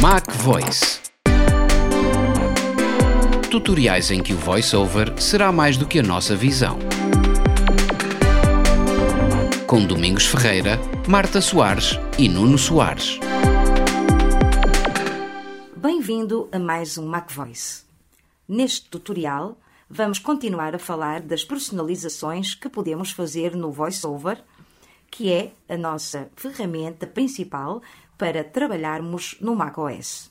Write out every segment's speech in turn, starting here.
Mac Voice. Tutoriais em que o voiceover será mais do que a nossa visão. Com Domingos Ferreira, Marta Soares e Nuno Soares. Bem-vindo a mais um Mac Voice. Neste tutorial, vamos continuar a falar das personalizações que podemos fazer no VoiceOver, que é a nossa ferramenta principal para trabalharmos no macOS.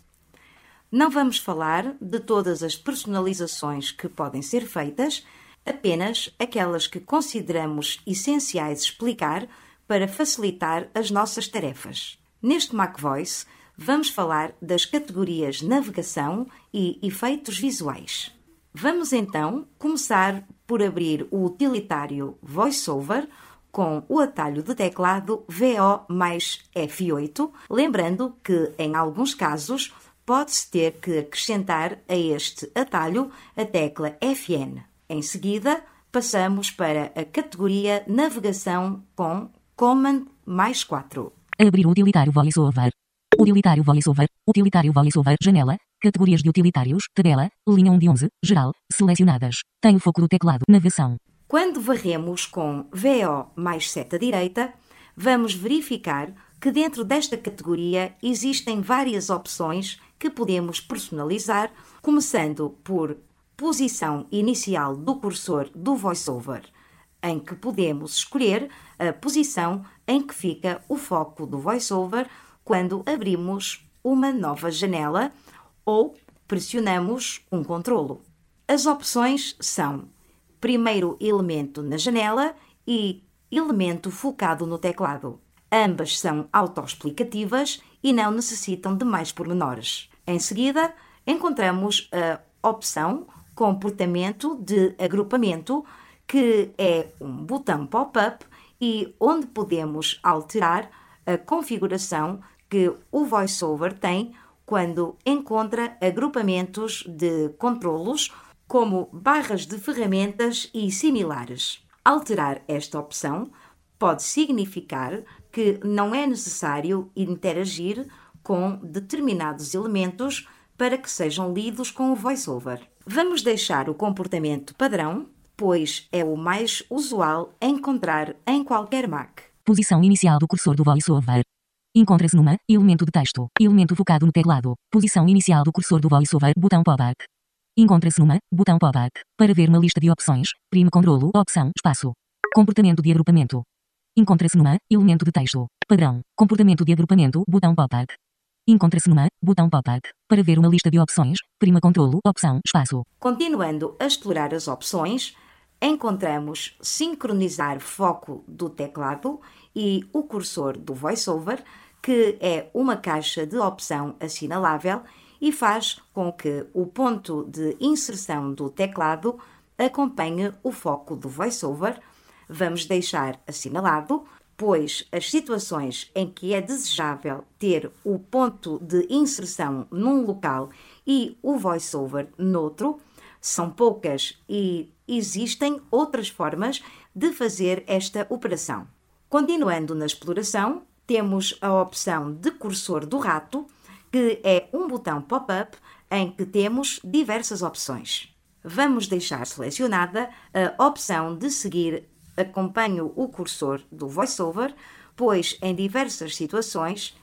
Não vamos falar de todas as personalizações que podem ser feitas, apenas aquelas que consideramos essenciais explicar para facilitar as nossas tarefas. Neste MacVoice, vamos falar das categorias Navegação e Efeitos Visuais. Vamos então começar por abrir o utilitário VoiceOver com o atalho de teclado VO mais F8, lembrando que, em alguns casos, pode-se ter que acrescentar a este atalho a tecla FN. Em seguida, passamos para a categoria Navegação com Command mais 4. Abrir o utilitário VoiceOver. Utilitário VoiceOver. Utilitário VoiceOver. Janela. Categorias de utilitários. Tabela. Linha 1 de 11. Geral. Selecionadas. Tem o foco do teclado. Navegação. Quando varremos com VO mais seta direita, vamos verificar que dentro desta categoria existem várias opções que podemos personalizar, começando por posição inicial do cursor do VoiceOver, em que podemos escolher a posição em que fica o foco do VoiceOver quando abrimos uma nova janela ou pressionamos um controlo. As opções são primeiro elemento na janela e elemento focado no teclado. Ambas são autoexplicativas e não necessitam de mais pormenores. Em seguida, encontramos a opção Comportamento de Agrupamento, que é um botão pop-up e onde podemos alterar a configuração que o VoiceOver tem quando encontra agrupamentos de controlos como barras de ferramentas e similares. Alterar esta opção pode significar que não é necessário interagir com determinados elementos para que sejam lidos com o VoiceOver. Vamos deixar o comportamento padrão, pois é o mais usual encontrar em qualquer Mac. Posição inicial do cursor do VoiceOver. Encontra-se numa elemento de texto, elemento focado no teclado. Posição inicial do cursor do VoiceOver, botão pop-up. Encontra-se numa botão pop-up. Para ver uma lista de opções, prime controlo, opção, espaço. Comportamento de agrupamento. Encontra-se numa elemento de texto. Padrão. Comportamento de agrupamento, botão pop-up. Encontra-se numa botão pop-up. Para ver uma lista de opções, prima controlo, opção, espaço. Continuando a explorar as opções, encontramos sincronizar foco do teclado e o cursor do VoiceOver, que é uma caixa de opção assinalável e faz com que o ponto de inserção do teclado acompanhe o foco do VoiceOver. Vamos deixar assinalado, pois as situações em que é desejável ter o ponto de inserção num local e o VoiceOver noutro são poucas e existem outras formas de fazer esta operação. Continuando na exploração, temos a opção de cursor do rato que é um botão pop-up em que temos diversas opções. Vamos deixar selecionada a opção de seguir acompanho o cursor do VoiceOver, pois em diversas situações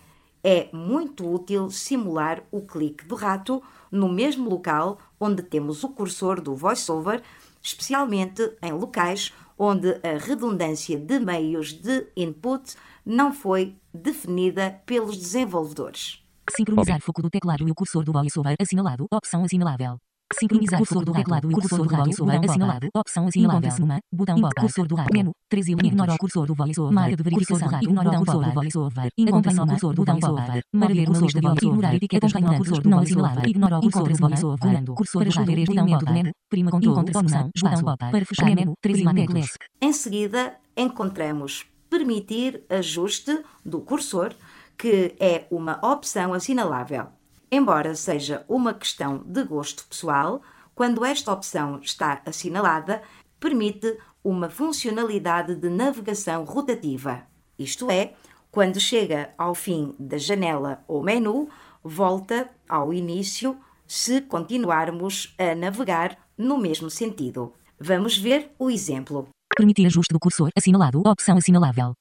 é muito útil simular o clique do rato no mesmo local onde temos o cursor do VoiceOver, especialmente em locais onde a redundância de meios de input não foi definida pelos desenvolvedores. Sincronizar foco do teclado e o cursor do VoiceOver assinalado. Opção assinalável. Sincronizar foco do teclado e o cursor do VoiceOver assinalado. Opção assinalável. Encontra-se numa. Botão pop Cursor do rato. Menu. 13 elementos. Ignora o cursor do VoiceOver. Marca de verificação. Ignora o cursor do VoiceOver. Encontra-se no cursor do VoiceOver. Para ver uma lista de opções. Ignorar etiquetas acompanhando cursor do VoiceOver. Ignora o cursor do VoiceOver. Comando. Cursor para escolher este elemento do menu. Prima controle. Opção. Botão pop Para fechar menu. 13 elementos. Em seguida, encontramos permitir ajuste do cursor que é uma opção assinalável. Embora seja uma questão de gosto pessoal, quando esta opção está assinalada, permite uma funcionalidade de navegação rotativa. Isto é, quando chega ao fim da janela ou menu, volta ao início se continuarmos a navegar no mesmo sentido. Vamos ver o exemplo. Permitir ajuste do cursor assinalado opção assinalável.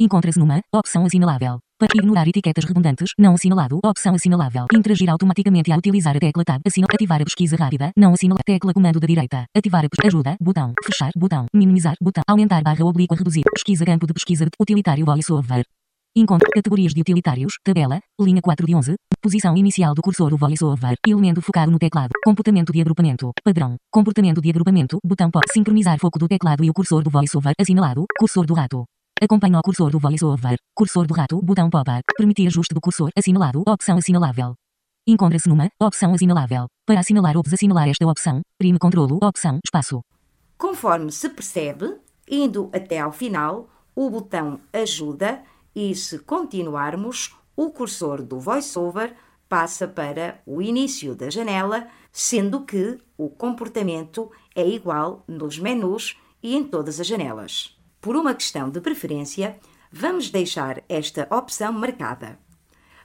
Encontra-se numa opção assinalável. Para ignorar etiquetas redundantes, não assinalado, opção assinalável. Interagir automaticamente a utilizar a tecla Tab, assinal, ativar a pesquisa rápida, não assinalado, tecla comando da direita, ativar a pesquisa, ajuda, botão, fechar, botão, minimizar, botão, aumentar barra oblíqua reduzir, pesquisa campo de pesquisa de utilitário voiceover. Encontre categorias de utilitários, tabela, linha 4 de 11, posição inicial do cursor voiceover, elemento focado no teclado, comportamento de agrupamento, padrão, comportamento de agrupamento, botão pode sincronizar foco do teclado e o cursor do voiceover, assinalado, cursor do rato. Acompanha o cursor do voiceover, cursor do rato, botão pop-up, permitir ajuste do cursor, assinalado, opção assinalável. Encontra-se numa opção assinalável. Para assinalar ou desassinalar esta opção, prime controlo, opção, espaço. Conforme se percebe, indo até ao final, o botão ajuda e se continuarmos, o cursor do VoiceOver passa para o início da janela, sendo que o comportamento é igual nos menus e em todas as janelas. Por uma questão de preferência, vamos deixar esta opção marcada.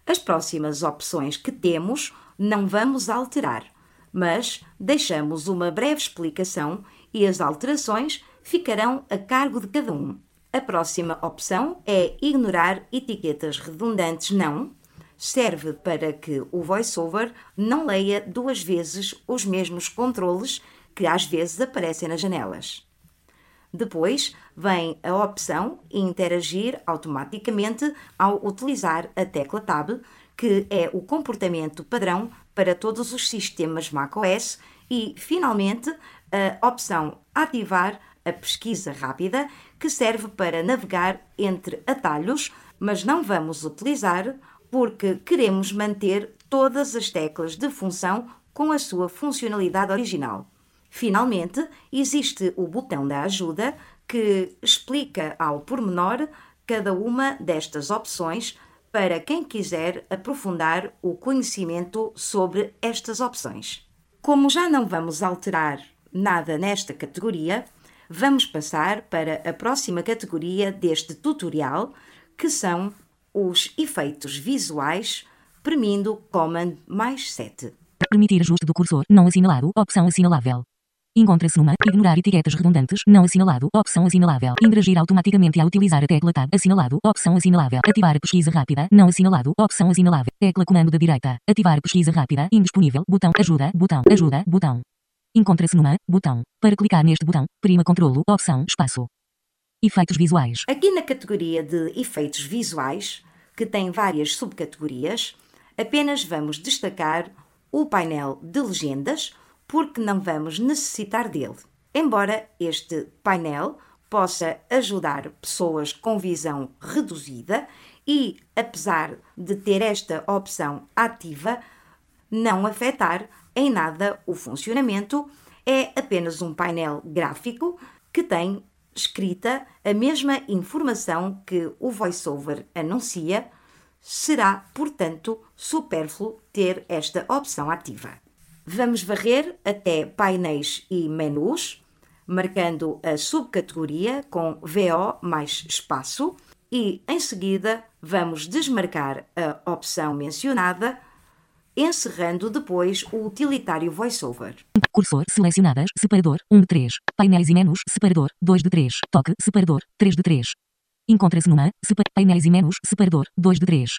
As próximas opções que temos não vamos alterar, mas deixamos uma breve explicação e as alterações ficarão a cargo de cada um. A próxima opção é ignorar etiquetas redundantes não. Serve para que o VoiceOver não leia duas vezes os mesmos controles que às vezes aparecem nas janelas. Depois vem a opção Interagir automaticamente ao utilizar a tecla Tab, que é o comportamento padrão para todos os sistemas macOS, e, finalmente, a opção Ativar a pesquisa rápida, que serve para navegar entre atalhos, mas não vamos utilizar porque queremos manter todas as teclas de função com a sua funcionalidade original. Finalmente, existe o botão da ajuda que explica ao pormenor cada uma destas opções para quem quiser aprofundar o conhecimento sobre estas opções. Como já não vamos alterar nada nesta categoria, vamos passar para a próxima categoria deste tutorial, que são os efeitos visuais, premindo Command mais 7. Permitir ajuste do cursor não assinalado, opção assinalável. Encontra-se numa ignorar etiquetas redundantes, não assinalado, opção assinalável. Interagir automaticamente ao utilizar a tecla Tab, assinalado, opção assinalável. Ativar pesquisa rápida, não assinalado, opção assinalável. Tecla comando da direita. Ativar pesquisa rápida, indisponível, botão ajuda, botão ajuda, botão. Encontra-se numa botão. Para clicar neste botão, prima controlo, opção, espaço. Efeitos visuais. Aqui na categoria de efeitos visuais, que tem várias subcategorias, apenas vamos destacar o painel de legendas, porque não vamos necessitar dele. Embora este painel possa ajudar pessoas com visão reduzida e, apesar de ter esta opção ativa, não afetar em nada o funcionamento, é apenas um painel gráfico que tem escrita a mesma informação que o VoiceOver anuncia, será, portanto, supérfluo ter esta opção ativa. Vamos varrer até painéis e menus, marcando a subcategoria com VO mais espaço e, em seguida, vamos desmarcar a opção mencionada, encerrando depois o utilitário VoiceOver. Cursor selecionadas, separador 1 de 3. Painéis e menus, separador 2 de 3. Toque, separador 3 de 3. Encontra-se numa, painéis e menus, separador 2 de 3.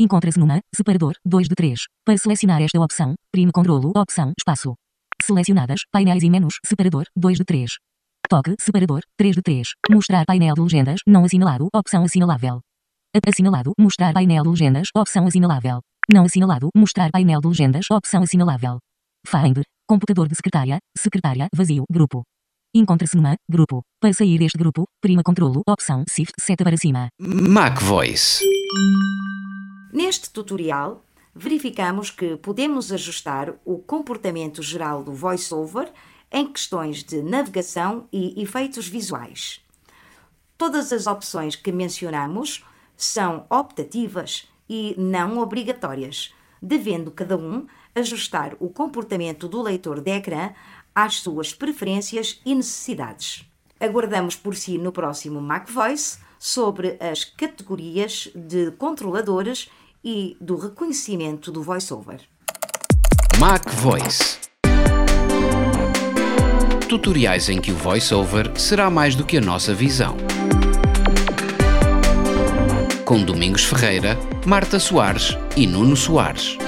Encontra-se numa, separador, 2 de 3. Para selecionar esta opção, prime controlo, opção, espaço. Selecionadas, painéis e menus, separador, 2 de 3. Toque, separador, 3 de 3. Mostrar painel de legendas, não assinalado, opção assinalável. Assinalado, mostrar painel de legendas, opção assinalável. Não assinalado, mostrar painel de legendas, opção assinalável. Find, computador de secretária, secretária, vazio, grupo. Encontra-se numa, grupo. Para sair deste grupo, prima controlo, opção, shift, seta para cima. Mac Voice. Neste tutorial, verificamos que podemos ajustar o comportamento geral do VoiceOver em questões de navegação e efeitos visuais. Todas as opções que mencionamos são optativas e não obrigatórias, devendo cada um ajustar o comportamento do leitor de ecrã às suas preferências e necessidades. Aguardamos por si no próximo Mac Voice sobre as categorias de controladores e do reconhecimento do voiceover. Mac Voice Tutoriais em que o voiceover será mais do que a nossa visão. Com Domingos Ferreira, Marta Soares e Nuno Soares.